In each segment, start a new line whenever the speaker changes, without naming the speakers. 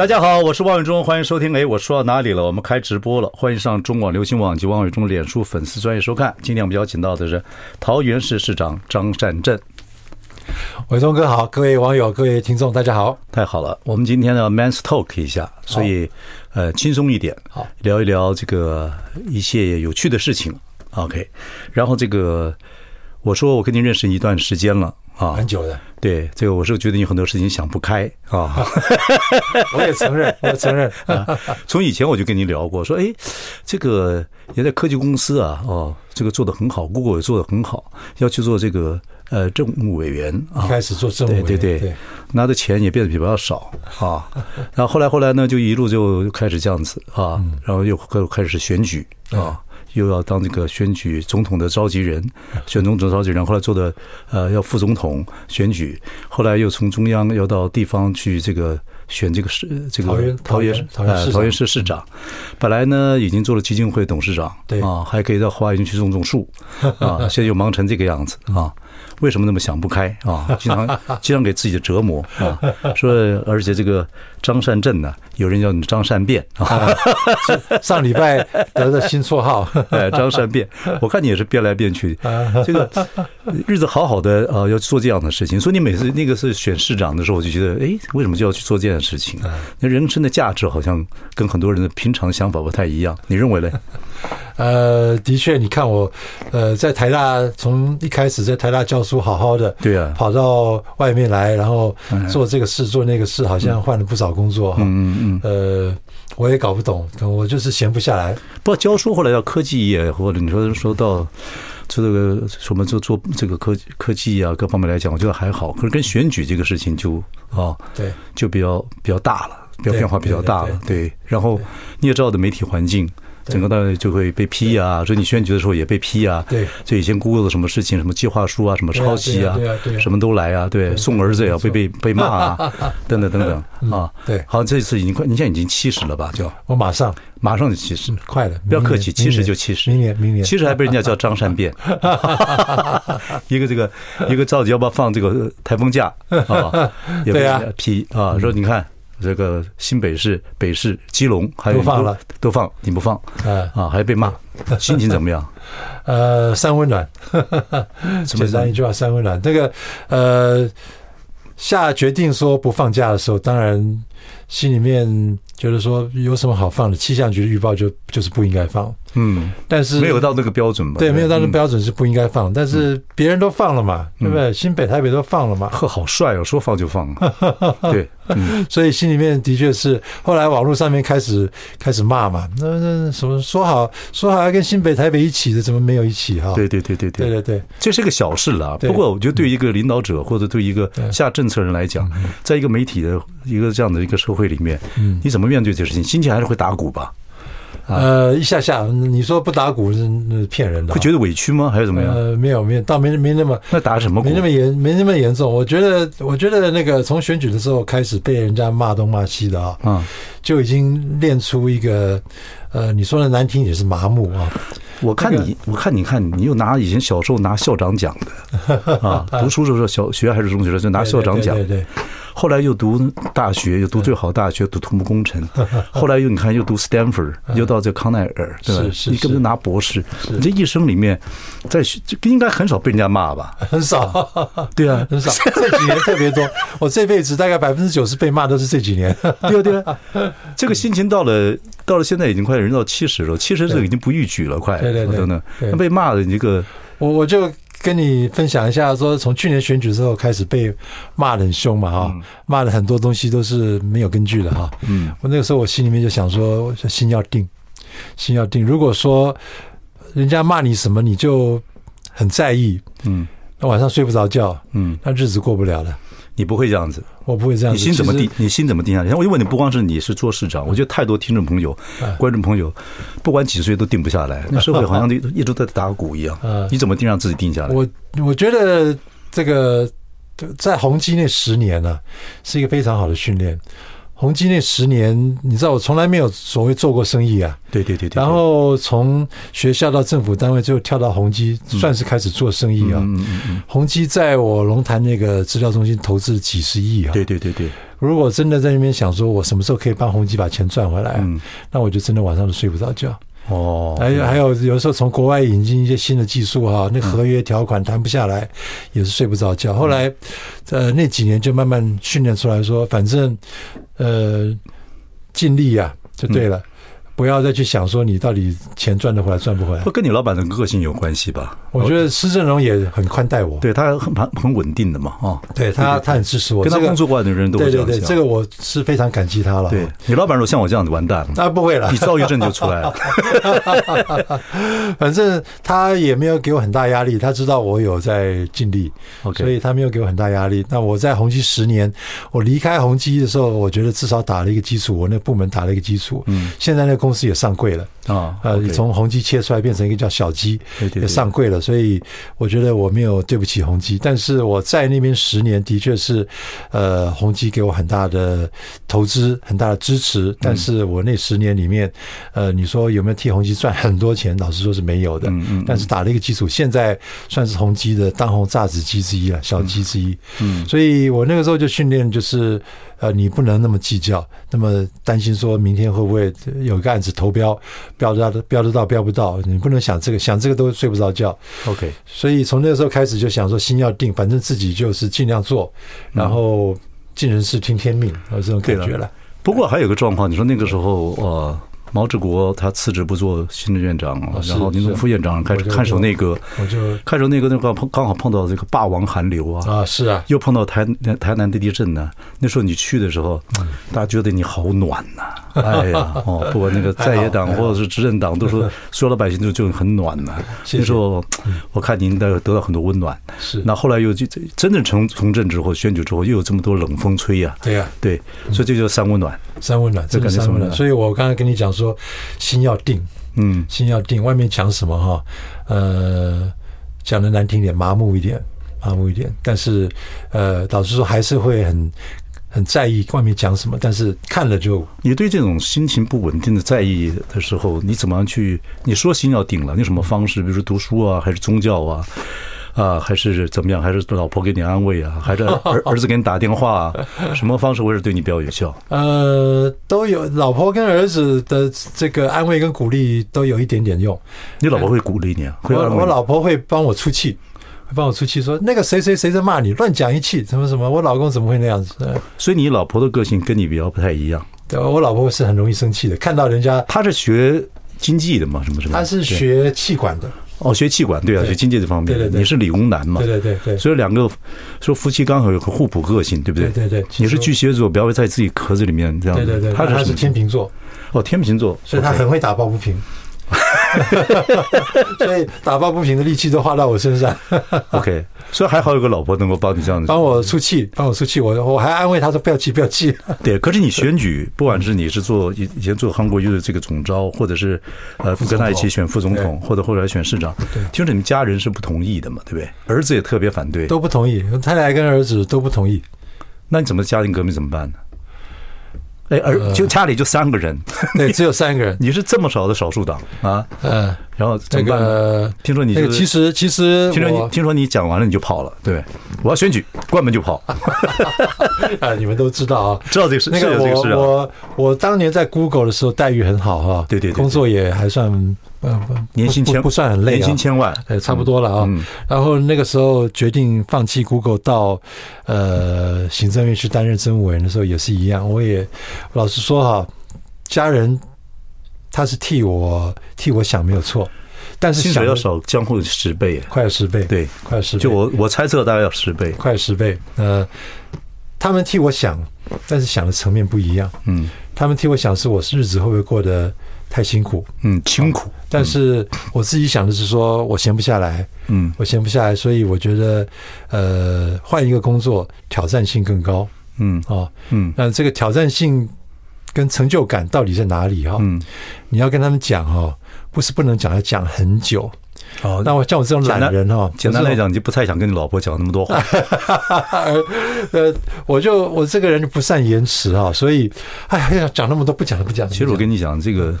大家好，我是王伟忠，欢迎收听。哎，我说到哪里了？我们开直播了，欢迎上中广流行网及王伟忠脸书粉丝专业收看。今天我们邀请到的是桃园市市长张善政。
伟忠哥好，各位网友、各位听众，大家好，
太好了。我们今天呢，Man's Talk 一下，所以呃，轻松一点，好，聊一聊这个一些有趣的事情。OK，然后这个我说我跟您认识一段时间了。啊，
很久的，
对这个，我是觉得你很多事情想不开啊。
我也承认，我也承认啊。
从以前我就跟你聊过，说哎，这个也在科技公司啊，哦，这个做得很好，Google 也做得很好，要去做这个呃政务委员啊。
开始做政务委员，
对对对，拿的钱也变得比较少啊。然后后来后来呢，就一路就开始这样子啊，然后又开开始选举啊。又要当这个选举总统的召集人，选总统召集人，后来做的呃要副总统选举，后来又从中央要到地方去这个选这个市这个桃园桃园桃园市市长，本来呢已经做了基金会董事长，对啊，还可以到花园去种种树啊，现在又忙成这个样子啊。为什么那么想不开啊？经常经常给自己的折磨啊！说，而且这个张善镇呢，有人叫你张善变啊。
上礼拜得的新绰号，
哎，张善变。我看你也是变来变去。这个日子好好的啊，要做这样的事情。所以你每次那个是选市长的时候，我就觉得，哎，为什么就要去做这件事情？那人生的价值好像跟很多人的平常想法不太一样。你认为呢？
呃，的确，你看我，呃，在台大从一开始在台大教书，好好的，
对啊，
跑到外面来，然后做这个事，做那个事，好像换了不少工作哈。嗯嗯嗯。呃，我也搞不懂，我就是闲不下来。
不过教书后来到科技业，或者你说说到做这个什么做做这个科科技啊，各方面来讲，我觉得还好。可是跟选举这个事情就啊，对，就比较比较大了，比较变化比较大了。对，然后你也知道的媒体环境。整个大就会被批啊，所以你选举的时候也被批啊。对，所以以前 Google 的什么事情，什么计划书啊，什么抄袭啊，什么都来啊。对，送儿子也要被被被骂啊，等等等等啊。对，好，这次已经快，你现在已经七十了吧？就
我马上
马上就七十，
快了，
不要客气，七十就七十。
明年明年
七十还被人家叫张善变，一个这个一个着急要不要放这个台风假啊？也被批啊，说你看。这个新北市、北市、基隆还有都放了，都放，你不放，啊，还被骂，心情怎么样？
呃，三温暖，简单一句话，三温暖。那个呃，下决定说不放假的时候，当然心里面就是说有什么好放的？气象局的预报就就是不应该放，嗯，但是
没有到那个标准吧？
对，没有到那个标准是不应该放，但是别人都放了嘛，对不对？新北、台北都放了嘛，
呵，好帅哦，说放就放，对，
所以心里面的确是，后来网络上面开始开始骂嘛，那那什么说好说好要跟新北、台北一起的，怎么没有一起哈？
对对对对
对对对，
这是个小事了。不过我觉得对一个领导者或者对一个下政策人来讲，在一个媒体的一个这样的一个社会里面，你怎么？面对这事情？心情还是会打鼓吧？
呃，一下下，你说不打鼓是那骗人的，
会觉得委屈吗？还是怎么样？
呃，没有没有，倒没没那么
那打什么鼓？
没那么严，没那么严重。我觉得，我觉得那个从选举的时候开始被人家骂东骂西的啊，嗯，就已经练出一个呃，你说的难听也是麻木啊。
我看你，我看你看你又拿以前小时候拿校长奖的啊，读书的时候小学还是中学的时候就拿校长奖，对对。后来又读大学，又读最好的大学，读土木工程。后来又你看，又读 Stanford，又到这康奈尔，对吧？你根本拿博士。你这一生里面，在应该很少被人家骂吧？
很少，对啊，很少。这几年特别多。我这辈子大概百分之九十被骂都是这几年。
对啊，对啊。这个心情到了，到了现在已经快人到七十了，七十岁已经不逾矩了，快。对对对。那被骂的一个，
我我就。跟你分享一下，说从去年选举之后开始被骂得很凶嘛，哈，骂的很多东西都是没有根据的，哈。嗯，我那个时候我心里面就想说，心要定，心要定。如果说人家骂你什么，你就很在意，嗯，那晚上睡不着觉，嗯，那日子过不了了。
你不会这样子，
我不会这样。
你心怎么定？你心怎么定下来？我就问你，不光是你是做市长，我觉得太多听众朋友、观众朋友，不管几岁都定不下来。那社会好像一直在打鼓一样。你怎么定让自己定下来？
我我觉得这个在宏基那十年呢、啊，是一个非常好的训练。宏基那十年，你知道我从来没有所谓做过生意啊。
对对对对。
然后从学校到政府单位，最后跳到宏基，算是开始做生意啊。嗯嗯嗯。宏基在我龙潭那个资料中心投资几十亿啊。
对对对对。
如果真的在那边想说，我什么时候可以帮宏基把钱赚回来，嗯，那我就真的晚上都睡不着觉。哦。还有还有，有时候从国外引进一些新的技术哈，那合约条款谈不下来，也是睡不着觉。后来，呃，那几年就慢慢训练出来说，反正。呃，尽力呀，就对了。不要再去想说你到底钱赚得回来赚不回来，
不跟你老板的个性有关系吧？
我觉得施正荣也很宽待我，
对他很很稳定的嘛，哦，
对他他很支持我，
跟他工作过的人都会这样。
对对对，这个我是非常感激他了。
对你老板如果像我这样子完蛋了，
那不会了，
你躁郁症就出来了。
反正他也没有给我很大压力，他知道我有在尽力，所以他没有给我很大压力。那我在宏基十年，我离开宏基的时候，我觉得至少打了一个基础，我那部门打了一个基础。嗯，现在那个公司也上柜了。啊，呃，从宏基切出来变成一个叫小基，也上柜了，所以我觉得我没有对不起宏基，但是我在那边十年的确是，呃，宏基给我很大的投资，很大的支持，但是我那十年里面，呃，你说有没有替宏基赚很多钱？老实说是没有的，嗯嗯但是打了一个基础，现在算是宏基的当红炸子鸡之一了，小鸡之一，嗯，所以我那个时候就训练就是。呃，你不能那么计较，那么担心说明天会不会有一个案子投标，标得到标得到标不到，你不能想这个，想这个都睡不着觉。OK，所以从那个时候开始就想说心要定，反正自己就是尽量做，然后尽人事听天命，有这种感觉了。
不过还有个状况，你说那个时候呃。毛志国他辞职不做新任院长，然后您做副院长开始看守内阁，我就看守内阁那刚碰刚好碰到这个霸王寒流啊
啊是啊，
又碰到台台南的地震呢。那时候你去的时候，大家觉得你好暖呐，哎呀。哦，不管那个在野党 或者是执政党都说，所有老百姓就就很暖呐。那时候我看您得得到很多温暖，是。那后来又就真正从从政之后选举之后，又有这么多冷风吹呀，对呀。对，所以这就三温暖，
三温暖，这感觉三温暖。所以我刚才跟你讲说。说心要定，嗯，心要定。外面讲什么哈，呃，讲的难听点，麻木一点，麻木一点。但是，呃，老实说，还是会很很在意外面讲什么。但是看了就，
你对这种心情不稳定的在意的时候，你怎么样去？你说心要定了，你有什么方式？比如说读书啊，还是宗教啊？啊，还是怎么样？还是老婆给你安慰啊？还是儿 儿子给你打电话啊？什么方式会是对你比较有效？
呃，都有，老婆跟儿子的这个安慰跟鼓励都有一点点用。
你老婆会鼓励你啊？会
我我老婆会帮我出气，会帮我出气，说那个谁谁谁在骂你，乱讲一气，什么什么。我老公怎么会那样子？
所以你老婆的个性跟你比较不太一样。
对，我老婆是很容易生气的，看到人家，
她是学经济的嘛？什么什么？
她是学气管的。
哦，学气管对啊，学经济这方面。对对对，你是理工男嘛？
对对对对。
所以两个说夫妻刚好有个互补个性，对不对？
对对对。
你是巨蟹座，不要在自己壳子里面这样。
对对对。他是天秤座。
哦，天秤座，
所以他很会打抱不平。所以打抱不平的力气都花到我身上。
OK，所以还好有个老婆能够帮你这样子，
帮我出气，帮我出气。我我还安慰他说不要气，不要气。
对，可是你选举，不管是你是做以以前做韩国瑜的这个总招，或者是呃跟他一起选副总统，或者后来选市长，听说你们家人是不同意的嘛，对不对？儿子也特别反对，
都不同意。太太跟儿子都不同意。
那你怎么家庭革命怎么办呢？哎，而就家里就三个人，
对，只有三个人。
你是这么少的少数党啊？嗯，然后这个听说你
这个其实其实
听说你听说你讲完了你就跑了，对，我要选举，关门就跑。
啊，你们都知道啊，
知道这个事。
那个我我我当年在 Google 的时候待遇很好哈，对对，工作也还算。嗯，
年薪千
不算很累，
年薪千万，
呃，差不多了啊。然后那个时候决定放弃 Google 到呃行政院去担任政务委员的时候也是一样。我也老实说哈，家人他是替我替我想没有错，但是
薪水要少江户十倍，
快十倍，
对，
快十倍。
就我我猜测大概要十倍，
快十倍。呃，他们替我想，但是想的层面不一样。嗯，他们替我想是我日子会不会过得太辛苦，
嗯，辛苦。
但是我自己想的是说，我闲不下来，
嗯，
我闲不下来，所以我觉得，呃，换一个工作挑战性更高，
嗯，
哦，
嗯，
那这个挑战性跟成就感到底在哪里哈？
嗯，
你要跟他们讲哈，不是不能讲，要讲很久。
哦，
那我像我这种懒人哈，
简单来讲，你就不太想跟你老婆讲那么多话。
呃，我就我这个人就不善言辞哈，所以哎呀，讲那么多不讲了不讲。
其实我跟你讲这个。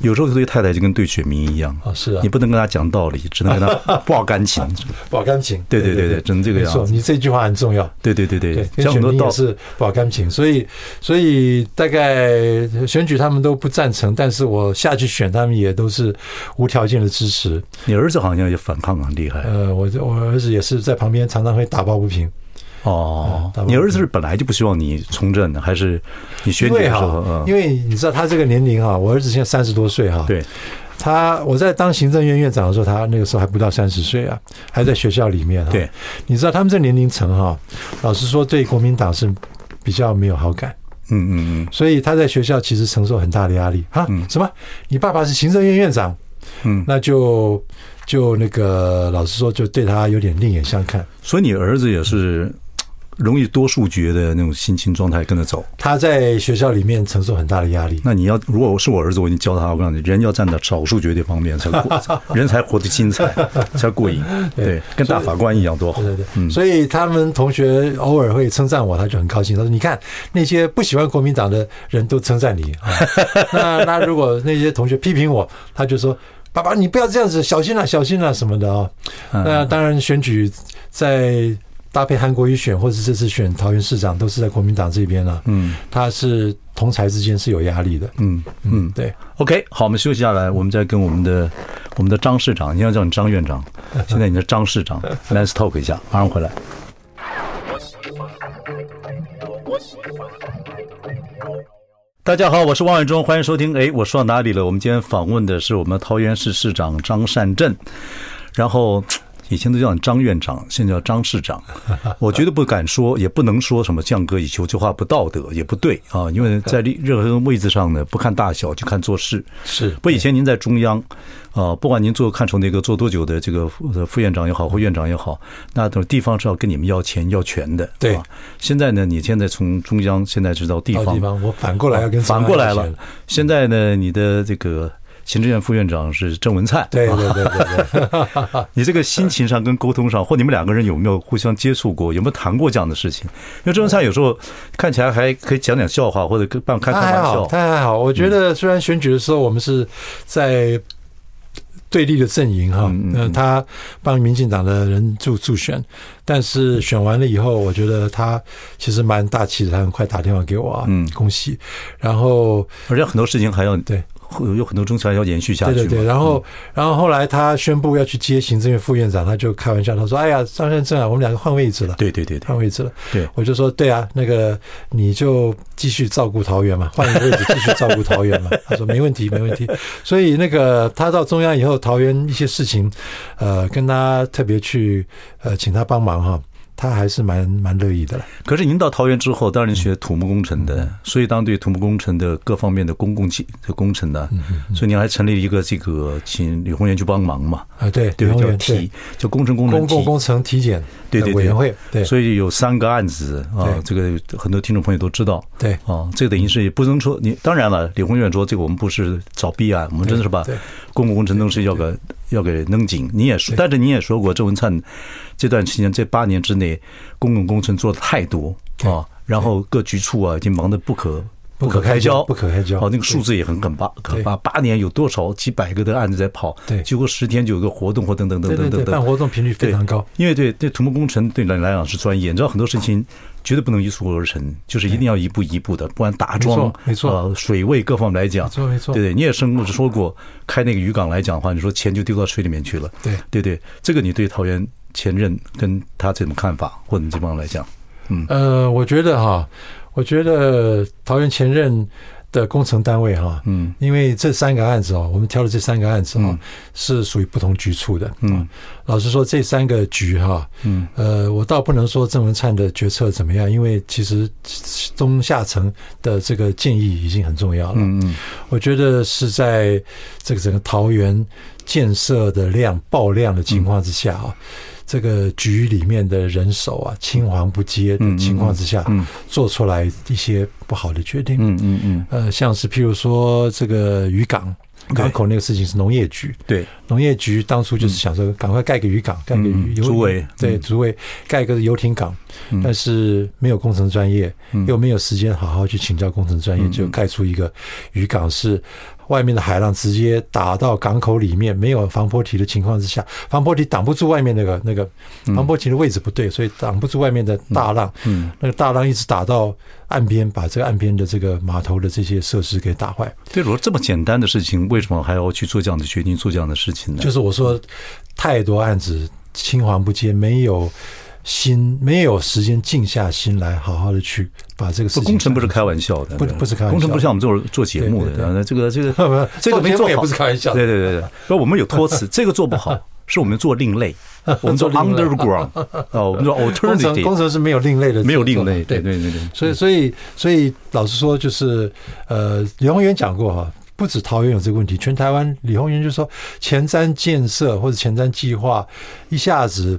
有时候对太太就跟对选民一样
啊，是啊，
你不能跟他讲道理，只能跟他 报感情，
报感情。
对对对对，只能这个样子。
你这句话很重要。
对对对对，
跟选民也是报感情，所以所以大概选举他们都不赞成，但是我下去选，他们也都是无条件的支持。
你儿子好像也反抗很厉害。
呃，我我儿子也是在旁边常常会打抱不平。
哦，你儿子是本来就不希望你从政的，还是你选举的时候？
因为你知道他这个年龄哈，我儿子现在三十多岁哈。
对，
他我在当行政院院长的时候，他那个时候还不到三十岁啊，还在学校里面。
对，
你知道他们这年龄层哈，老实说对国民党是比较没有好感。
嗯嗯嗯。
所以他在学校其实承受很大的压力啊。什么？你爸爸是行政院院长？
嗯，
那就就那个老实说，就对他有点另眼相看。
所以你儿子也是。容易多数决的那种心情状态跟着走，
他在学校里面承受很大的压力。那
你要如果我是我儿子，我已经教他，我告诉你，人要站在少数决的方面才过，人才活得精彩，才过瘾。对，跟大法官一样多好。
对对对，所以他们同学偶尔会称赞我，他就很高兴。他说：“你看那些不喜欢国民党的人都称赞你 啊。那那如果那些同学批评我，他就说：‘爸爸，你不要这样子，小心啊，小心啊什么的啊。’那当然选举在。搭配韩国瑜选，或者这次选桃园市长，都是在国民党这边了。嗯，他是同侪之间是有压力的。嗯嗯，对。OK，好，我们休息下来，我们再跟我们的我们的张市长，你要叫你张院长，现在你的张市长，Let's talk 一下，马上回来。大家好，我是王伟忠，欢迎收听。哎，我说到哪里了？我们今天访问的是我们桃园市市长张善政，然后。以前都叫你张院长，现在叫张市长。我绝对不敢说，也不能说什么降格以求，这话不道德，也不对啊。因为在 任何位置上呢，不看大小，就看做事。是。不，以前您在中央啊，不管您做看守那个做多久的这个副院长也好，或院长也好，那等地方是要跟你们要钱要权的。对。现在呢，你现在从中央现在知道地方，地方我反过来要跟反过来了。现在呢，你的这个。行政院副院长是郑文灿，对对对对对。你这个心情上跟沟通上，或你们两个人有没有互相接触过？有没有谈过这样的事情？因为郑文灿有时候看起来还可以讲讲笑话，或者跟办开开玩笑。他还好，我觉得虽然选举的时候我们是在对立的阵营哈，那他帮民进党的人助助选，但是选完了以后，我觉得他其实蛮大气的，他很快打电话给我啊，嗯，恭喜。然后而且很多事情还要对。会有很多政策要延续下去。对对对，然后，然后后来他宣布要去接行政院副院长，他就开玩笑，他说：“哎呀，张善政啊，我们两个换位置了。”对对对，换位置了。对，我就说：“对啊，那个你就继续照顾桃园嘛，换一个位置继续照顾桃园嘛。”他说：“没问题，没问题。”所以那个他到中央以后，桃园一些事情，呃，跟他特别去呃请他帮忙哈。他还是蛮蛮乐意的了。可是您到桃园之后，当然学土木工程的，所以当对土木工程的各方面的公共的工程呢，所以您还成立一个这个请李鸿源去帮忙嘛？啊，对，对，叫体，叫工程工程公共工程体检对对委员会。对，所以有三个案子啊，这个很多听众朋友都知道。对啊，这个等于是也不能说你当然了，李鸿源说这个我们不是找弊案，我们真的是把公共工程都是要个。要给弄紧，你也说，但是你也说过，郑文灿这段时间这八年之内，公共工程做的太多啊，然后各局处啊已经忙得不可不可开交，不可开交。哦，那个数字也很可怕，可怕。八年有多少？几百个的案子在跑？对，结果十天就有个活动或等等等等等等，办活动频率非常高。因为对对土木工程对你来讲是专业，你知道很多事情绝对不能一蹴而成，就是一定要一步一步的，不管打桩、没错，呃，水位各方面来讲，没错没错，对对，你也生过说过，开那个渔港来讲的话，你说钱就丢到水里面去了，对。对对，这个你对桃园前任跟他这种看法，或者你这帮来讲，嗯。呃，我觉得哈。我觉得桃园前任的工程单位哈，嗯，因为这三个案子哦，我们挑的这三个案子啊，是属于不同局处的，嗯，老实说，这三个局哈，嗯，呃，我倒不能说郑文灿的决策怎么样，因为其实中下层的这个建议已经很重要了，嗯嗯，我觉得是在这个整个桃园建设的量爆量的情况之下啊。这个局里面的人手啊，青黄不接的情况之下，做出来一些不好的决定。嗯嗯嗯。呃，像是譬如说这个渔港港口那个事情是农业局，对，农业局当初就是想说赶快盖个渔港，盖个渔竹围，对，竹围盖个游艇港，但是没有工程专业，又没有时间好好去请教工程专业，就盖出一个渔港是。外面的海浪直接打到港口里面，没有防波堤的情况之下，防波堤挡不住外面那个那个防波堤的位置不对，所以挡不住外面的大浪。嗯，那个大浪一直打到岸边，把这个岸边的这个码头的这些设施给打坏。
对，如果这么简单的事情，为什么还要去做这样的决定，做这样的事情呢？
就是我说，太多案子青黄不接，没有。心没有时间静下心来，好好的去把这个事情。
工程不是开玩笑的，不不是开玩笑。工程不是像我们做做节目的，这个这个 这个没做好
也不是开玩笑。
对对对对，所以我们有托词，这个做不好，是我们做另类，我们做 underground 啊，我们做 alternative。
工程是没有另类的，
没有另类。对对对对，
所以所以所以老实说，就是呃，李鸿源讲过哈，不止桃园有这个问题，全台湾李鸿源就说前瞻建设或者前瞻计划一下子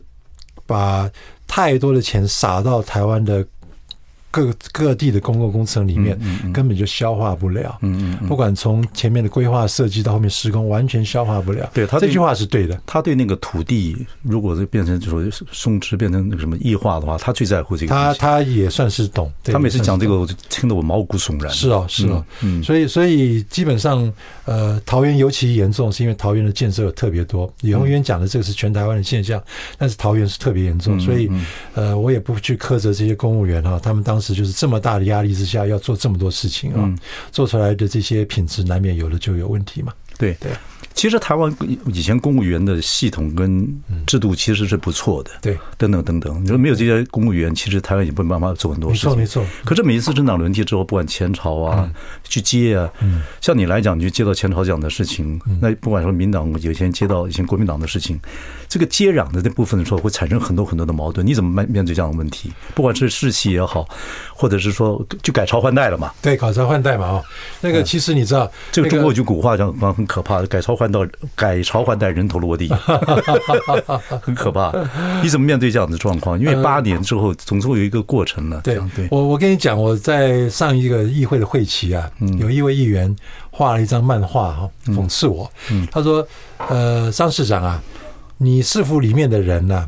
把。太多的钱撒到台湾的各各地的公共工程里面，根本就消化不了。嗯嗯，不管从前面的规划设计到后面施工，完全消化不了。对，他这句话是对的。
他对那个土地，如果是变成就说松弛，变成那个什么异化的话，他最在乎这个。
他他也算是懂。
他每次讲这个，我就听得我毛骨悚然。
是哦，是哦。嗯，所以所以基本上，呃，桃园尤其严重，是因为桃园的建设特别多。李鸿渊讲的这个是全台湾的现象，但是桃园是特别严重，所以呃，我也不去苛责这些公务员哈，他们当。当时就是这么大的压力之下，要做这么多事情啊，做出来的这些品质难免有的就有问题嘛。
对对。其实台湾以前公务员的系统跟制度其实是不错的，对，等等等等。你说没有这些公务员，其实台湾也没办法做很多事情。
没错，没错。
可是每一次政党轮替之后，不管前朝啊，去接啊，像你来讲，你就接到前朝这样的事情，那不管说民党有些人接到以前国民党的事情，这个接壤的这部分的时候，会产生很多很多的矛盾。你怎么面面对这样的问题？不管是士气也好，或者是说就改朝换代了嘛？
对，改朝换代嘛。哦，那个其实你知道，
这个中国有句古话讲，很可怕的，改朝换代改。朝换代，人头落地，很可怕。你怎么面对这样的状况？因为八年之后，总是会有一个过程了。
对，我我跟你讲，我在上一个议会的会期啊，有一位议员画了一张漫画哈，讽刺我。他说：“呃，张市长啊，你市府里面的人呢？”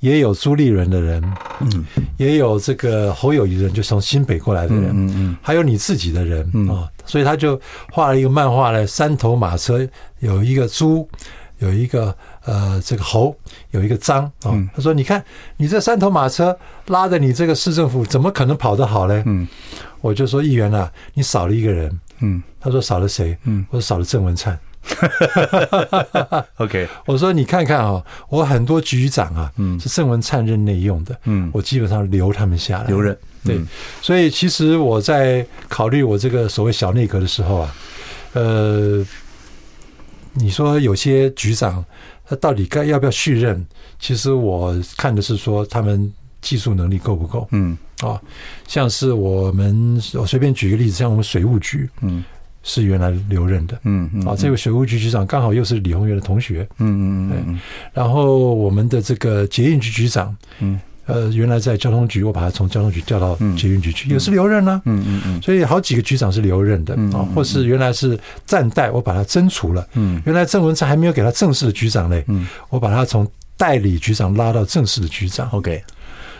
也有朱立伦的人，嗯，也有这个侯友谊的人，就从新北过来的人，嗯嗯，还有你自己的人啊，所以他就画了一个漫画呢，三头马车，有一个猪，有一个呃这个猴，有一个张啊。他说：“你看，你这三头马车拉着你这个市政府，怎么可能跑得好呢？”嗯，我就说议员啊，你少了一个人。嗯，他说少了谁？嗯，我说少了郑文灿。哈哈哈哈哈！OK，我说你看看啊，我很多局长啊，嗯，是郑文灿任内用的，嗯，我基本上留他们下来，
留任。
对，所以其实我在考虑我这个所谓小内阁的时候啊，呃，你说有些局长他到底该要不要续任？其实我看的是说他们技术能力够不够，嗯，啊，像是我们我随便举个例子，像我们水务局，嗯。是原来留任的，嗯嗯，啊，这位水务局局长刚好又是李鸿源的同学，嗯嗯嗯，然后我们的这个捷运局局长，嗯，呃，原来在交通局，我把他从交通局调到捷运局去，也是留任呢，嗯嗯嗯，所以好几个局长是留任的，啊，或是原来是暂代，我把他增除了，嗯，原来郑文灿还没有给他正式的局长嘞，嗯，我把他从代理局长拉到正式的局长
，OK，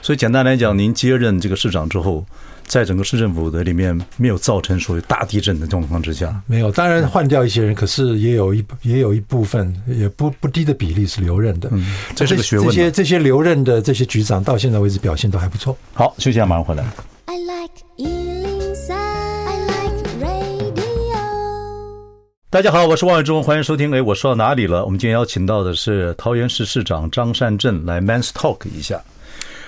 所以简单来讲，您接任这个市长之后。在整个市政府的里面，没有造成所谓大地震的状况之下，
没有。当然换掉一些人，可是也有一也有一部分，也不不低的比例是留任的。嗯，
这是个学问。
这些这些留任的这些局长，到现在为止表现都还不错。
好，休息一下，马上回来。
I like 103, I like radio。
大家好，我是王伟忠，欢迎收听。哎，我说到哪里了？我们今天邀请到的是桃园市市长张善政来 man's Talk 一下。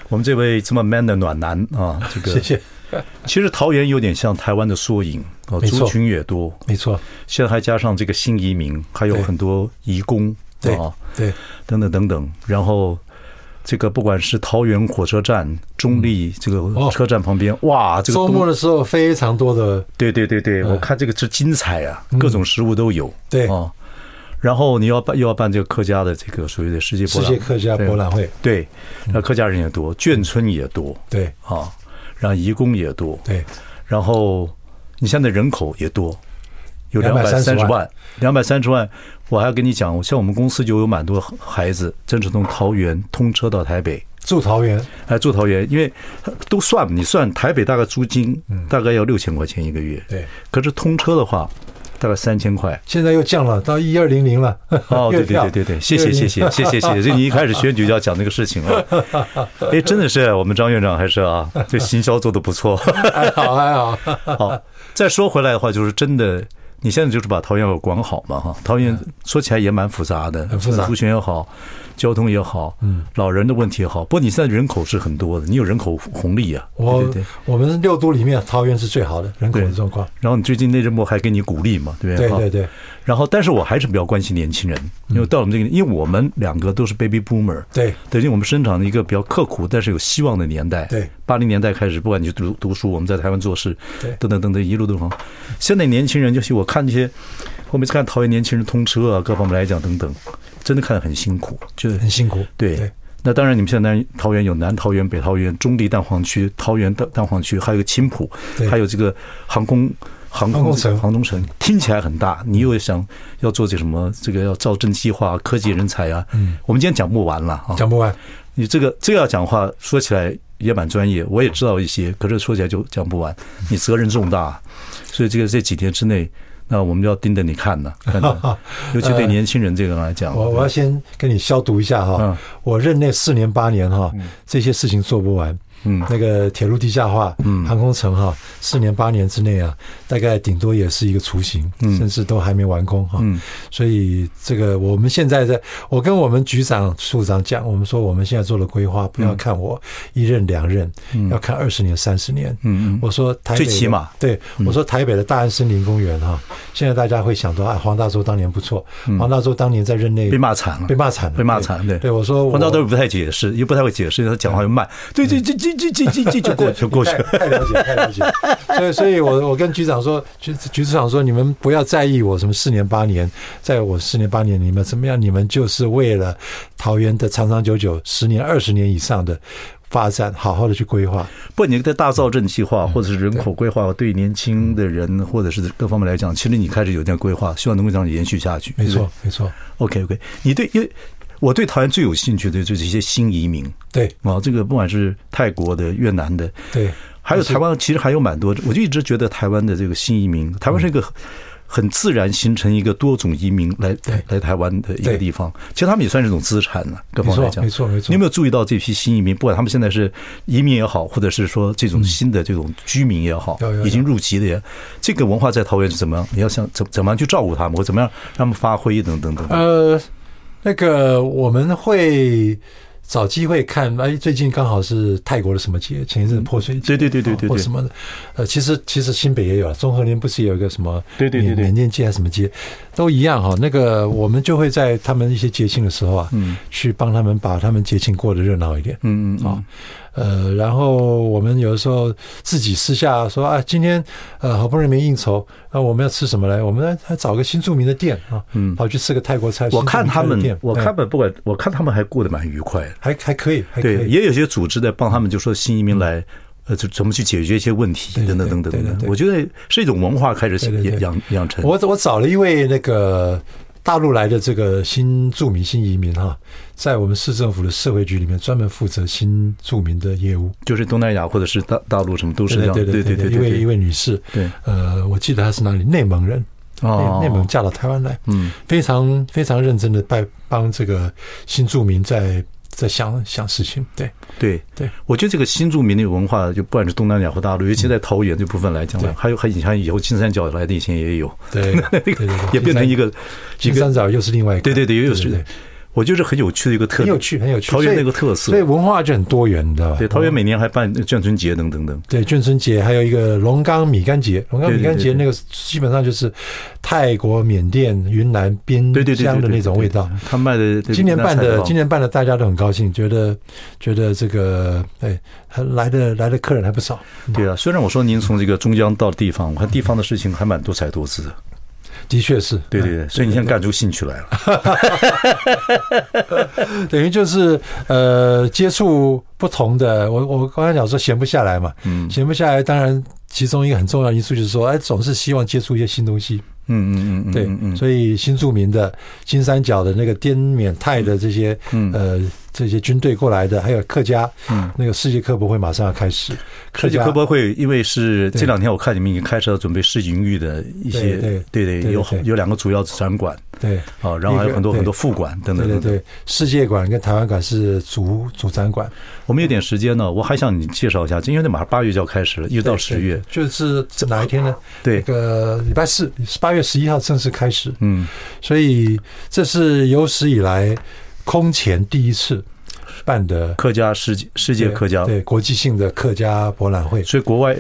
我们这位这么 man 的暖男啊，这个
谢谢。
其实桃园有点像台湾的缩影啊，族群也多，
没错。
现在还加上这个新移民，还有很多移工对啊，
对，
等等等等。然后这个不管是桃园火车站、中立这个车站旁边，哇，这个
周末的时候非常多的，
对对对对，我看这个是精彩啊，各种食物都有，
对。
啊。然后你要办又要办这个客家的这个所谓的世界博览
世界客家博览会，
对，那客家人也多，眷村也多，
对。
啊，然后移工也多，
对，
然后你现在人口也多，有两百三十万，两百三十万，我还要跟你讲，像我们公司就有蛮多孩子，真是从桃园通车到台北。
住桃园，
哎，住桃园，因为都算你算台北大概租金大概要六千块钱一个月，
对，
可是通车的话。大概三千块，
现在又降了到一二零零了。
哦，对对对对对，谢谢谢谢谢谢谢谢，就你一开始选举就要讲这个事情了。哎，真的是我们张院长还是啊，这行销做的不错，
还好还好。
好，再说回来的话，就是真的。你现在就是把桃园给管好嘛，哈，桃园说起来也蛮复杂的，
很复杂，
族群也好，交通也好，嗯，老人的问题也好。不过你现在人口是很多的，你有人口红利啊。
我我们六都里面，桃园是最好的人口的状况。
然后你最近内政部还给你鼓励嘛，对不对？
对对对。
然后，但是我还是比较关心年轻人，因为到我们这个，因为我们两个都是 baby boomer，
对，
等于我们生长的一个比较刻苦，但是有希望的年代。
对，
八零年代开始，不管你读读书，我们在台湾做事，等等等等，一路都好。现在年轻人就是我看这些，我每次看桃园年轻人通车啊，各方面来讲等等，真的看得很辛苦，就是
很辛苦。对，
那当然你们现在桃园有南桃园、北桃园、中坜蛋黄区、桃园蛋蛋黄区，还有个青浦，还有这个航空。航空城，航空城听起来很大，你又想要做些什么？这个要造镇计划、科技人才啊。嗯，我们今天讲不完了啊，
讲不完。
你这个这个要讲话，说起来也蛮专业，我也知道一些，可是说起来就讲不完。你责任重大，所以这个这几天之内，那我们就要盯着你看呢。尤其对年轻人这个来讲，
我我要先跟你消毒一下哈。我任内四年八年哈，这些事情做不完。嗯，那个铁路地下化，嗯，航空城哈，四年八年之内啊，大概顶多也是一个雏形，嗯，甚至都还没完工哈，嗯，所以这个我们现在在，我跟我们局长、处长讲，我们说我们现在做的规划，不要看我一任两任，嗯，要看二十年、三十年，嗯嗯，我说台北最起码，对，我说台北的大安森林公园哈，现在大家会想到啊，黄大洲当年不错，黄大洲当年在任内
被骂惨了，
被骂惨了，
被骂惨，对，
对。我说
黄大洲不太解释，又不太会解释，他讲话又慢，对对对对。这这这这就过就过去了，
太了解太了解。所以所以我我跟局长说，局局长说，你们不要在意我什么四年八年，在我四年八年你们怎么样？你们就是为了桃园的长长久久十年二十年以上的发展，好好的去规划。
不，你在大造镇计划或者是人口规划，对年轻的人或者是各方面来讲，其实你开始有点规划，希望能够这样延续下去。
没错没错。
OK OK，你对因为。我对台湾最有兴趣的就是一些新移民，
对
啊，这个不管是泰国的、越南的，
对，
还有台湾，其实还有蛮多。我就一直觉得台湾的这个新移民，台湾是一个很自然形成一个多种移民来来台湾的一个地方。其实他们也算是一种资产呢，各方面来讲，
没错没错。
你有没有注意到这批新移民？不管他们现在是移民也好，或者是说这种新的这种居民也好，已经入籍的人，这个文化在桃园是怎么样？你要想怎怎么样去照顾他们，或怎么样让他们发挥等等等等。
呃。那个我们会找机会看，哎，最近刚好是泰国的什么节？前一阵子泼水节，
对对对对对，
或什么的。呃，其实其实新北也有啊，中和联不是有一个什么对对对缅甸节还是什么节，都一样哈。那个我们就会在他们一些节庆的时候啊，嗯，去帮他们把他们节庆过得热闹一点，嗯嗯啊。呃，然后我们有的时候自己私下说啊，今天呃好不容易没应酬，那我们要吃什么来？我们来还找个新著名的店啊，嗯，跑去吃个泰国菜。
我看他们，我看他们不管，我看他们还过得蛮愉快，
还还可以，还可以。
对，也有些组织在帮他们，就说新移民来，呃，怎怎么去解决一些问题，等等等等等等。我觉得是一种文化开始养养养成。
我我找了一位那个。大陆来的这个新住民、新移民哈，在我们市政府的社会局里面专门负责新住民的业务，
就是东南亚或者是大大陆什么都是这样。
对对对对，一位一位女士，对，呃，我记得她是哪里？内蒙人，哦，内蒙嫁到台湾来，嗯，非常非常认真的帮帮这个新住民在。在想想事情，对。
对对，我觉得这个新住民的文化，就不管是东南亚或大陆，尤其在桃园这部分来讲，还有还你看以后金三角来的以前也有，
对，
也变成一个
金三角又是另外一个，
对对对，又是我觉得是很有趣的一个特，
很有趣，很有趣。
桃园那个特色，
所以文化就很多元，你知道吧？
对，桃园每年还办眷村节等等等。
对，眷村节还有一个龙岗米干节，龙岗米干节那个基本上就是泰国、缅甸、云南边疆的那种味道。
他卖的
今年办的，今年办的大家都很高兴，觉得觉得这个哎，来的来的客人还不少。
对啊，虽然我说您从这个中央到地方，我看地方的事情还蛮多彩多姿的。
的确是，
对对对，所以你现在干出兴趣来了，
等于就是呃接触不同的。我我刚才讲说闲不下来嘛，嗯，闲不下来，当然其中一个很重要因素就是说，哎，总是希望接触一些新东西。嗯嗯嗯，对，所以新著名的金三角的那个滇缅泰的这些，呃，这些军队过来的，还有客家，嗯，那个世界科博会马上要开始。
世界科博会，因为是这两天我看你们已经开始要准备世锦运的一些，对对对，有有两个主要展馆，对，啊，然后还有很多很多副馆等等。
对对对，世界馆跟台湾馆是主主展馆。
我们有点时间呢，我还想你介绍一下，因为那马上八月就要开始了，一直到十月，
就是哪一天呢？
对，
那个礼拜四，八月十一号正式开始。嗯，所以这是有史以来空前第一次。办的
客家世界世界客家
对，对国际性的客家博览会，
所以国外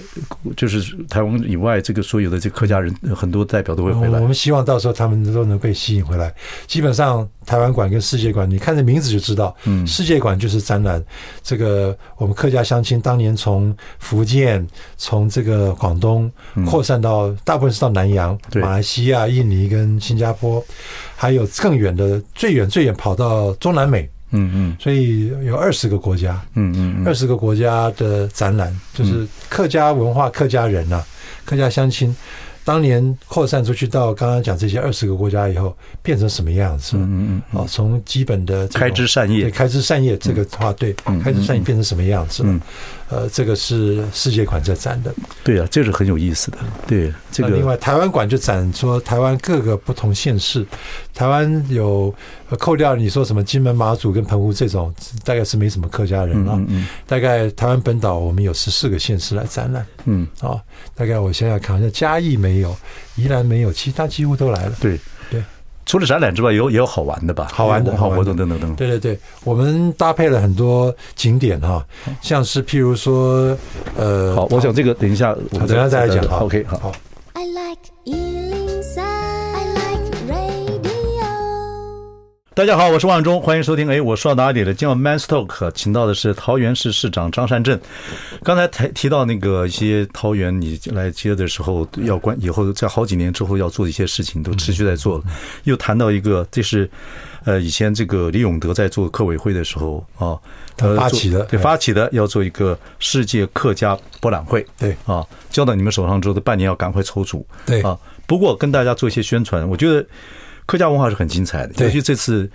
就是台湾以外，这个所有的这客家人很多代表都会回来。
我们希望到时候他们都能被吸引回来。基本上台湾馆跟世界馆，你看这名字就知道，嗯，世界馆就是展览这个我们客家乡亲当年从福建从这个广东扩散到大部分是到南洋，马来西亚、印尼跟新加坡，还有更远的最远最远跑到中南美。嗯嗯，所以有二十个国家，嗯嗯，二十个国家的展览，就是客家文化、客家人呐，客家乡亲。当年扩散出去到刚刚讲这些二十个国家以后，变成什么样子？嗯嗯哦，从基本的
开枝散叶，
开枝散叶这个话，对，开枝散叶变成什么样子？嗯，呃，这个是世界馆在展的。
对啊，这是很有意思的。对，这个
另外台湾馆就展说台湾各个不同县市，台湾有扣掉你说什么金门、马祖跟澎湖这种，大概是没什么客家人了。嗯，大概台湾本岛我们有十四个县市来展览。嗯，啊，大概我想想看，好像嘉义没有，宜兰没有，其他几乎都来了。
对对，除了展览之外，有也有好玩的吧？
好玩的，好
活动等等等。
对对对，我们搭配了很多景点哈，像是譬如说，呃，
好，我想这个等一下，我们
等一下再来讲。
OK，好。大家好，我是万忠，欢迎收听。哎，我说到哪里了？今晚 Man Talk 请到的是桃园市市长张善政。刚才提提到那个一些桃园，你来接的时候要关，以后在好几年之后要做的一些事情，都持续在做了。又谈到一个，这是呃以前这个李永德在做客委会的时候啊，
他发起的，
对，发起的要做一个世界客家博览会，对啊，交到你们手上之后，半年要赶快筹组，对啊。不过跟大家做一些宣传，我觉得。客家文化是很精彩的，尤其这次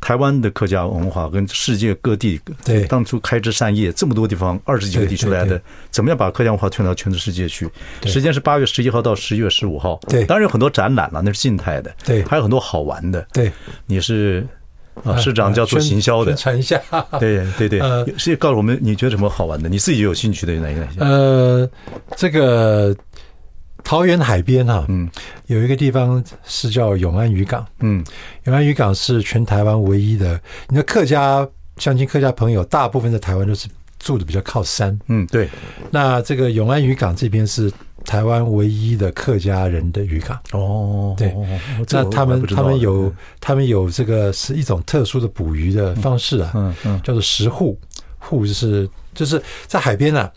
台湾的客家文化跟世界各地，对，当初开枝散叶这么多地方，二十几个地区来的，怎么样把客家文化传到全世界去？时间是八月十一号到十一月十五号，对，当然有很多展览了，那是静态的，对，还有很多好玩的，对。你是啊，市长叫做行销的，
传一下，
对对对，是告诉我们你觉得什么好玩的，你自己有兴趣的哪一个？
呃，这个。桃园海边哈，嗯，有一个地方是叫永安渔港，嗯，永安渔港是全台湾唯一的。你的客家相亲、客家朋友，大部分在台湾都是住的比较靠山，嗯，对。那这个永安渔港这边是台湾唯一的客家人的渔港，哦，对。那他们他们有他们有这个是一种特殊的捕鱼的方式啊，嗯嗯，叫做石沪，沪就是。就是在海边啊，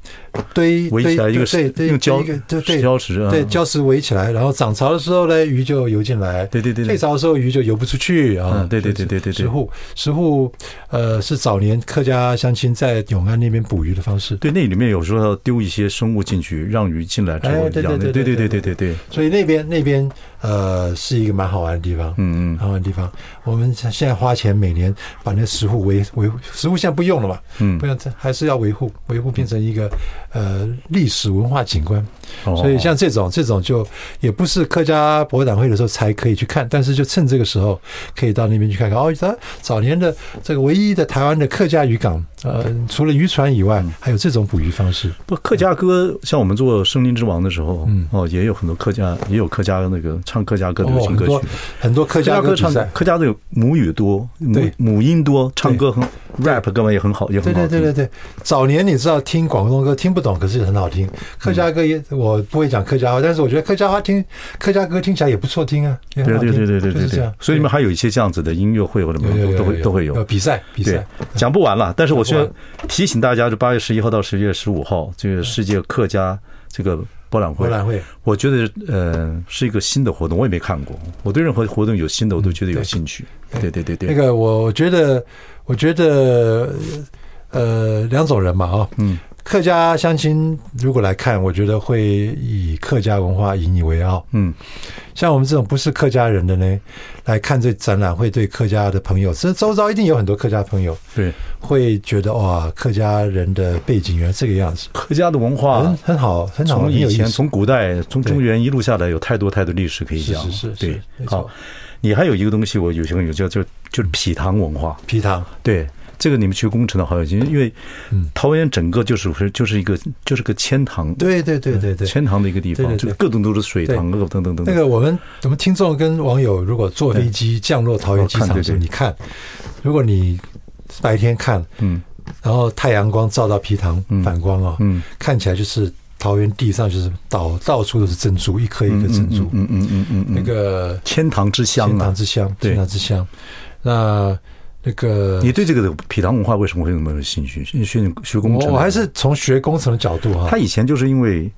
堆
围起来一个对对用礁
对对礁石啊，对礁石围起来，然后涨潮的时候呢，鱼就游进来；对对对，退潮的时候鱼就游不出去啊。对对对对对，石沪石沪呃是早年客家乡亲在永安那边捕鱼的方式。
对，那里面有时候要丢一些生物进去，让鱼进来之后养。对对对对对对对对。
所以那边那边呃是一个蛮好玩的地方，嗯嗯，好玩的地方。我们现在花钱每年把那石沪围围石沪现在不用了嘛，嗯，不用还是要围。维护维护变成一个呃历史文化景观，
哦
所以像这种这种就也不是客家博览会的时候才可以去看，但是就趁这个时候可以到那边去看看。哦，他早年的这个唯一的台湾的客家渔港，呃，除了渔船以外，还有这种捕鱼方式。
不，客家歌像我们做《声林之王》的时候，
嗯
哦，也有很多客家，也有客家那个唱客家歌的流行歌曲。
很多客
客家歌唱。客家的母语多，母母音多，唱歌很 rap 根本也很好，也很
对
好听。
对对对对，早年你知道听广东歌听不懂，可是很好听。客家歌也我不会讲客家话，但是我觉得客家话听客家歌听起来也不错听啊，
对对对
对对对对。
所以你们还有一些这样子的音乐会或者什
么
都都会都会有。
比赛比赛，，
讲不完了，但是我是
讲不完
提醒大家，就八月十一号到十一月十五号，这个世界客家这个博览会，
博览会
我觉得呃是一个新的活动，我也没看过。我对任何活动有新的，我都觉得有兴趣。对对对对，
那个我我觉得我觉得呃两种人嘛啊，
嗯，
客家乡亲如果来看，我觉得会以客家文化引以为傲。
嗯，
像我们这种不是客家人的呢，来看这展览，会对客家的朋友，这周遭一定有很多客家朋友，
对，
会觉得哇，客家人的背景原来这个样子，
客家的文化
很很好，很好，
从以前。从古代从中原一路下来，有太多太多历史可以讲。
是是是是对
好，你还有一个东西，我有些朋友叫就就是埤塘文化。
皮糖，
对，这个你们去工程的好有经验，因为
嗯
桃园整个就是就是一个就是个千塘，
对对对对对。
千塘的一个地方，就是各种都是水塘，
对。
各种等等等等。
那个我们我们听众跟网友，如果坐飞机降落桃园机场的时候，
哦看对对
你看，如果你白天看，
嗯。
然后太阳光照到皮塘
嗯。
反光啊，
嗯，
看起来就是桃园地上就是到到处都是珍珠，一颗一颗珍珠，
嗯嗯嗯嗯嗯，
那个
千塘之乡啊。
天堂。之乡，
对。
天堂之乡。那那个
你对这个埤塘文化为什么会那么有兴趣？学学工程，
我我还是从学工程的角度啊
他，以前就是因为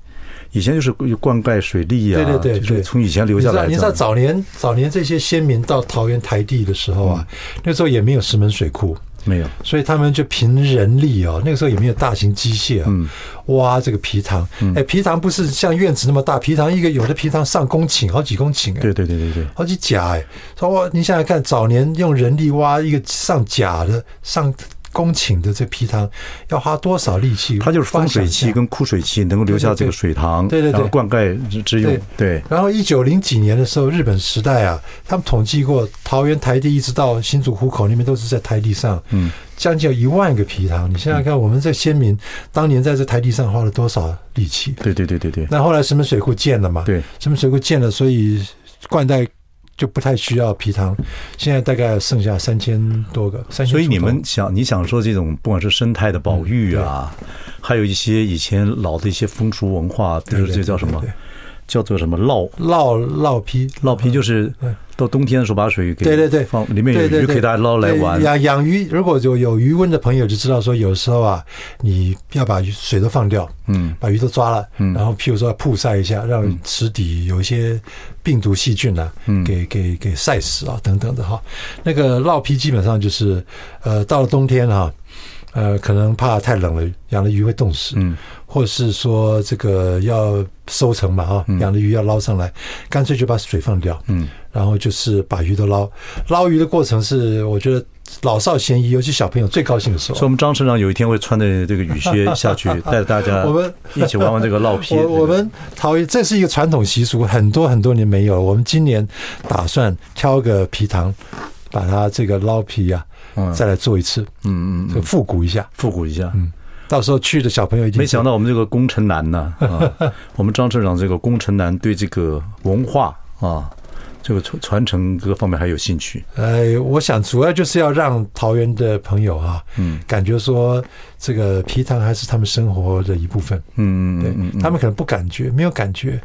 以前就是灌溉水利啊，
对对对
就是从以前留下来的。
你知道早年早年这些先民到桃园台地的时候啊，那时候也没有石门水库。
没有？
所以他们就凭人力哦，那个时候也没有大型机械啊，
嗯
挖这个皮塘。哎，皮塘不是像院子那么大，皮塘一个有的皮塘上公顷，好几公顷哎，
对对对对对，
好几甲哎。说哇，你想想看，早年用人力挖一个上甲的上公顷的这皮塘，要花多少力气？
它就是丰水期跟枯水期能够留下这个水塘，
对
对对灌溉之之用，对。
然后一九零几年的时候，日本时代啊，他们统计过桃园台地一直到新竹湖口那边都是在台地上，
嗯，
将近有一万个皮塘。你想想看，我们这先民当年在这台地上花了多少力气？
对对对对对
那后来石门水库建了嘛？
对，
石门水库建了，所以灌溉就不太需要皮糖。现在大概剩下三千多个，三千。
所以你们想，你想说这种不管是生态的保育啊，还有一些以前老的一些风俗文化，比如这叫什么
对对对，
叫做什么？涝
涝涝皮，
涝皮，就是到冬天的时候把水给
对对对。
放里面有鱼可以大家捞来玩。
养养鱼，如果有有鱼温的朋友就知道说，有时候啊，你要把水都放掉，
嗯。
把鱼都抓了，
嗯。
然后譬如说曝晒一下，让池底有一些病毒细菌啊，
嗯。
给给给晒死啊等等的哈。那个涝皮基本上就是，呃，到了冬天哈，呃，可能怕太冷了，养的鱼会冻死，
嗯
或是说这个要收成嘛哈，养的鱼要捞上来，干脆就把水放掉，
嗯，
然后就是把鱼都捞。捞鱼的过程是我觉得老少咸宜，尤其小朋友最高兴的时候。
所以我们张村长有一天会穿着这个雨靴下去，带着大家
我们
一起玩玩这个烙皮。
我我们桃园这是一个传统习俗，很多很多年没有了。我们今年打算挑个皮塘，把它这个捞皮啊，
嗯
再来做一次，
嗯嗯
复古一下。
复古一下。
嗯到时候去的小朋友已经
没想到我们这个工程男呢，啊，我们张社长这个工程男对这个文化啊，这个传传承各方面还有兴趣。
呃，我想主要就是要让桃园的朋友啊，
嗯
感觉说这个皮塘还是他们生活的一部分。
嗯
对
嗯嗯，
他们可能不感觉，没有感觉，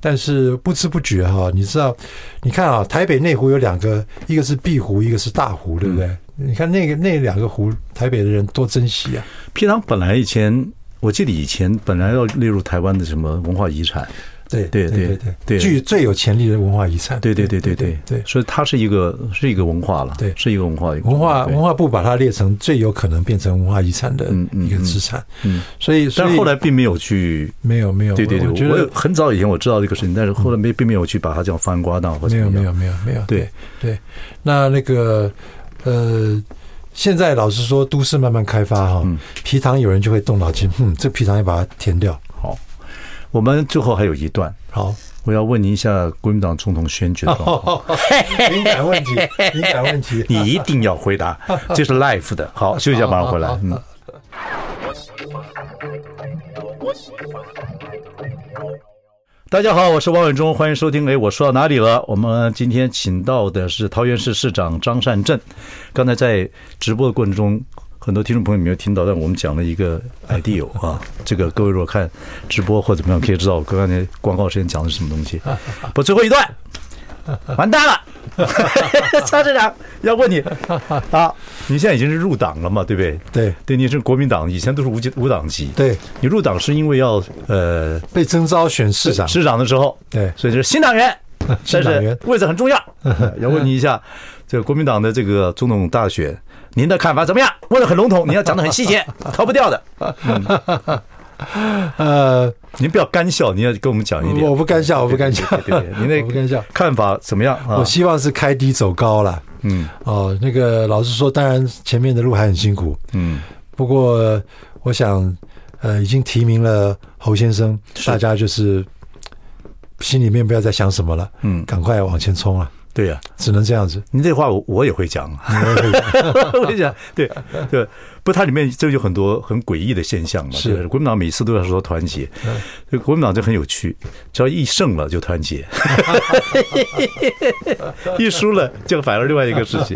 但是不知不觉哈，你知道，你看啊，台北内湖有两个，一个是碧湖，一个是大湖，对不对？你看那个那两个湖，台北的人多珍惜啊！
皮塘本来以前，我记得以前本来要列入台湾的什么文化
遗
产，对
对对
对
具最有潜力的文化遗产。
对对对对
对
对，所以它是一个是一个文化了，
对。
是一个文化
文化文化部把它列成最有可能变成文化遗产的一个资产，
嗯，
所以
但后来并没有去，
没有没有，
对对对，
我觉得
我很早以前我知道这个事情，但是后来没并没有去把它这样翻瓜到或
没有没有没有没有，
对。
对，那那个呃。现在老实说，都市慢慢开发哈
嗯，
埤塘有人就会动脑筋，嗯，这皮塘要把它填掉。
好，我们最后还有一段，
好，
我要问你一下国民党总统选举的状况，
敏感问题，敏感问题，
你一定要回答，这是 life 的。好，休息一下，马上回来。嗯。大家好，我是王伟忠，欢迎收听。哎，我说到哪里了？我们今天请到的是桃园市市长张善政。刚才在直播的过程中，很多听众朋友没有听到，但我们讲了一个 idea 啊。这个各位如果看直播或怎么样，可以知道我刚才广告时间讲的是什么东西。不，最后一段，完蛋了。张市长要问你啊，你现在已经是入党了嘛？对不对？
对
对，你是国民党，以前都是无级无党籍。
对，你
入党是因为要呃
被征召选市长，
市长的时候，
对，
所以就是新党员，
新党员
位置很重要。要问你一下，这个国民党的这个总统大选，您的看法怎么样？问的很笼统，你要讲的很细节，逃不掉的。嗯
呃，
您不要干笑，您要跟我们讲一点。
我不干笑，我不干笑。
对对，您那
不干笑，
看法怎么样？
我希望是开低走高了。嗯，哦，那个老实说，当然前面的路还很辛苦。嗯，不过我想，呃，已经提名了侯先生，大家就是心里面不要再想什么了。嗯，赶快往前冲了。
对呀，
只能这样子。
你这话我 我也会讲，我会讲。对对，不，它里面就有很多很诡异的现象嘛。是。国民党每次都要说团结，国民党就很有趣，只要一胜了就团结，一输了就反而另外一个事情，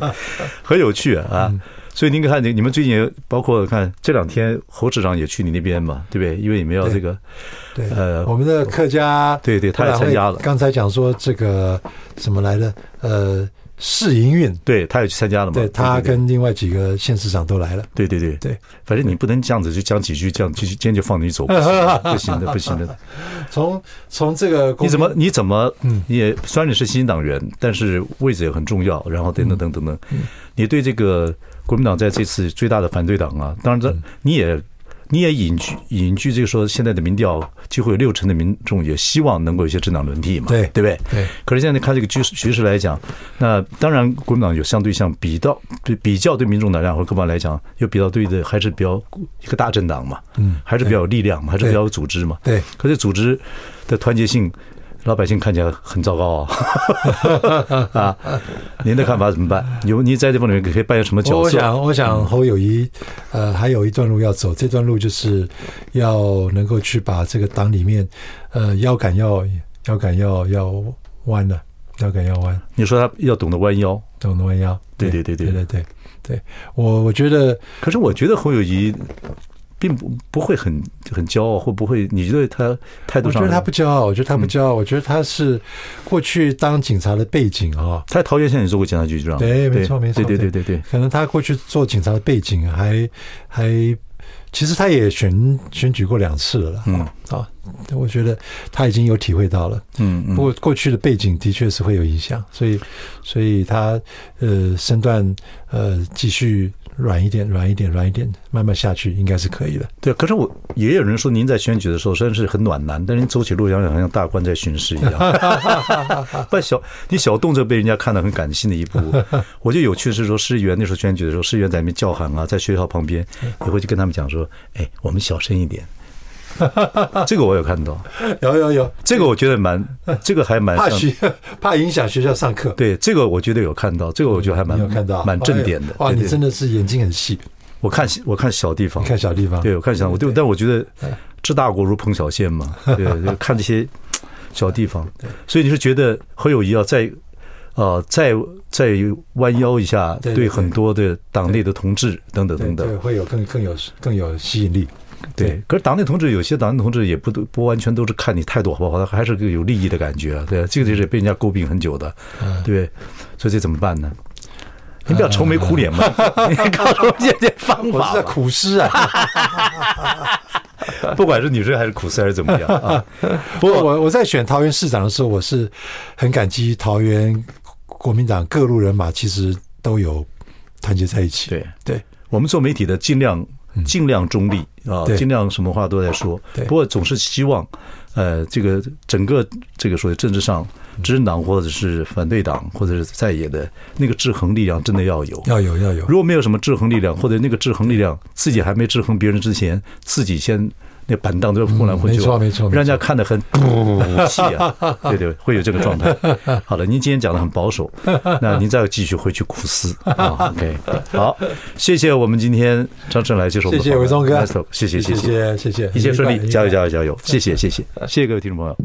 很有趣啊。所以您看，你你们最近包括看这两天，侯市长也去你那边嘛，对不对？因为你们要这个，
对，呃，我们的客家，
对对，他也参加了。
刚才讲说这个什么来的，呃，市营运，
对，他也去参加了嘛。
对，他跟另外几个县市长都来了。
对对对对，反正你不能这样子就讲几句，这样就今天就放你走，不行的，不行的。
从从这个，
你怎么你怎么，嗯，你也虽然你是新党员，但是位置也很重要，然后等等等等等，你对这个。国民党在这次最大的反对党啊，当然这你也你也隐居隐居，这个说现在的民调几乎有六成的民众也希望能够有些政党轮替嘛，对对不对？对。可是现在看这个局势局势来讲，那当然国民党有相对像比较对比较对民众来讲或者各方来讲有比较对的还是比较一个大政党嘛，嗯，还是比较有力量嘛，还是比较有组织嘛，对。可是组织的团结性。老百姓看起来很糟糕啊！啊，您的看法怎么办？有你在这方面可以扮演什么角色？
我想，我想侯友谊，呃，还有一段路要走。这段路就是要能够去把这个党里面，呃，腰杆要腰杆要要弯了，腰杆要弯。
你说他要懂得弯腰，
懂得弯腰。
对对对对
对对对，我我觉得，
可是我觉得侯友宜。并不不会很很骄傲，会不会？你觉得他态度上？
我觉得他不骄傲，我觉得他不骄傲，我觉得他是过去当警察的背景啊。
他在桃园县也做过警察局长，
对，没错，没错，
对对对对对。
可能他过去做警察的背景还还。其实他也选选举过两次了啦，嗯啊，我觉得他已经有体会到了，嗯，不过过去的背景的确是会有影响，所以所以他呃身段呃继续软一点，软一点，软一点，慢慢下去应该是可以的。
对，可是我也有人说您在选举的时候虽然是很暖男，但是您走起路来好像大官在巡视一样，不小你小动作被人家看到很感性的一步。我就有趣是说，市议员那时候选举的时候，市议员在那边叫喊啊，在学校旁边也会去跟他们讲说。说，哎，我们小声一点。这个我有看到，
有有有，
这个我觉得蛮，这个还蛮
怕学，怕影响学校上课。
对，这个我觉得有看到，这个我觉得还蛮有看到，蛮正点的。
哇，你真的是眼睛很细。
我看我看小地方，
看小地方，
对我看小，我对，但我觉得治大国如烹小鲜嘛。对，就看这些小地方。所以你是觉得何友宜要再呃再再弯腰一下，对很多的党内的同志等等等等，
对，会有更更有更有吸引力。
对，可是党内同志有些党内同志也不都不完全都是看你态度好不好，他还是个有利益的感觉，对，这个就是被人家诟病很久的，对，所以这怎么办呢？你不要愁眉苦脸嘛，你告诉我这点方法。
我是在苦思啊，
不管是女生还是苦思还是怎么样啊。
不过我我在选桃园市长的时候，我是很感激桃园国民党各路人马，其实都有团结在一起。
对，对我们做媒体的尽量。尽量中立啊，尽量什么话都在说。不过总是希望，呃，这个整个这个所谓政治上执政党或者是反对党或者是在野的那个制衡力量，真的要有，
要有，要有。
如果没有什么制衡力量，或者那个制衡力量自己还没制衡别人之前，自己先那板凳都是混来混去，
没错没错，
让人家看得很不气啊！对对，会有这个状态。好了，您今天讲的很保守，那您再继续回去苦思啊。OK，好，谢谢我们今天张胜来接受我们的
采访，
谢谢，谢谢，
谢谢，谢谢，
一切顺利，加油加油加油！谢谢谢谢，谢谢各位听众朋友。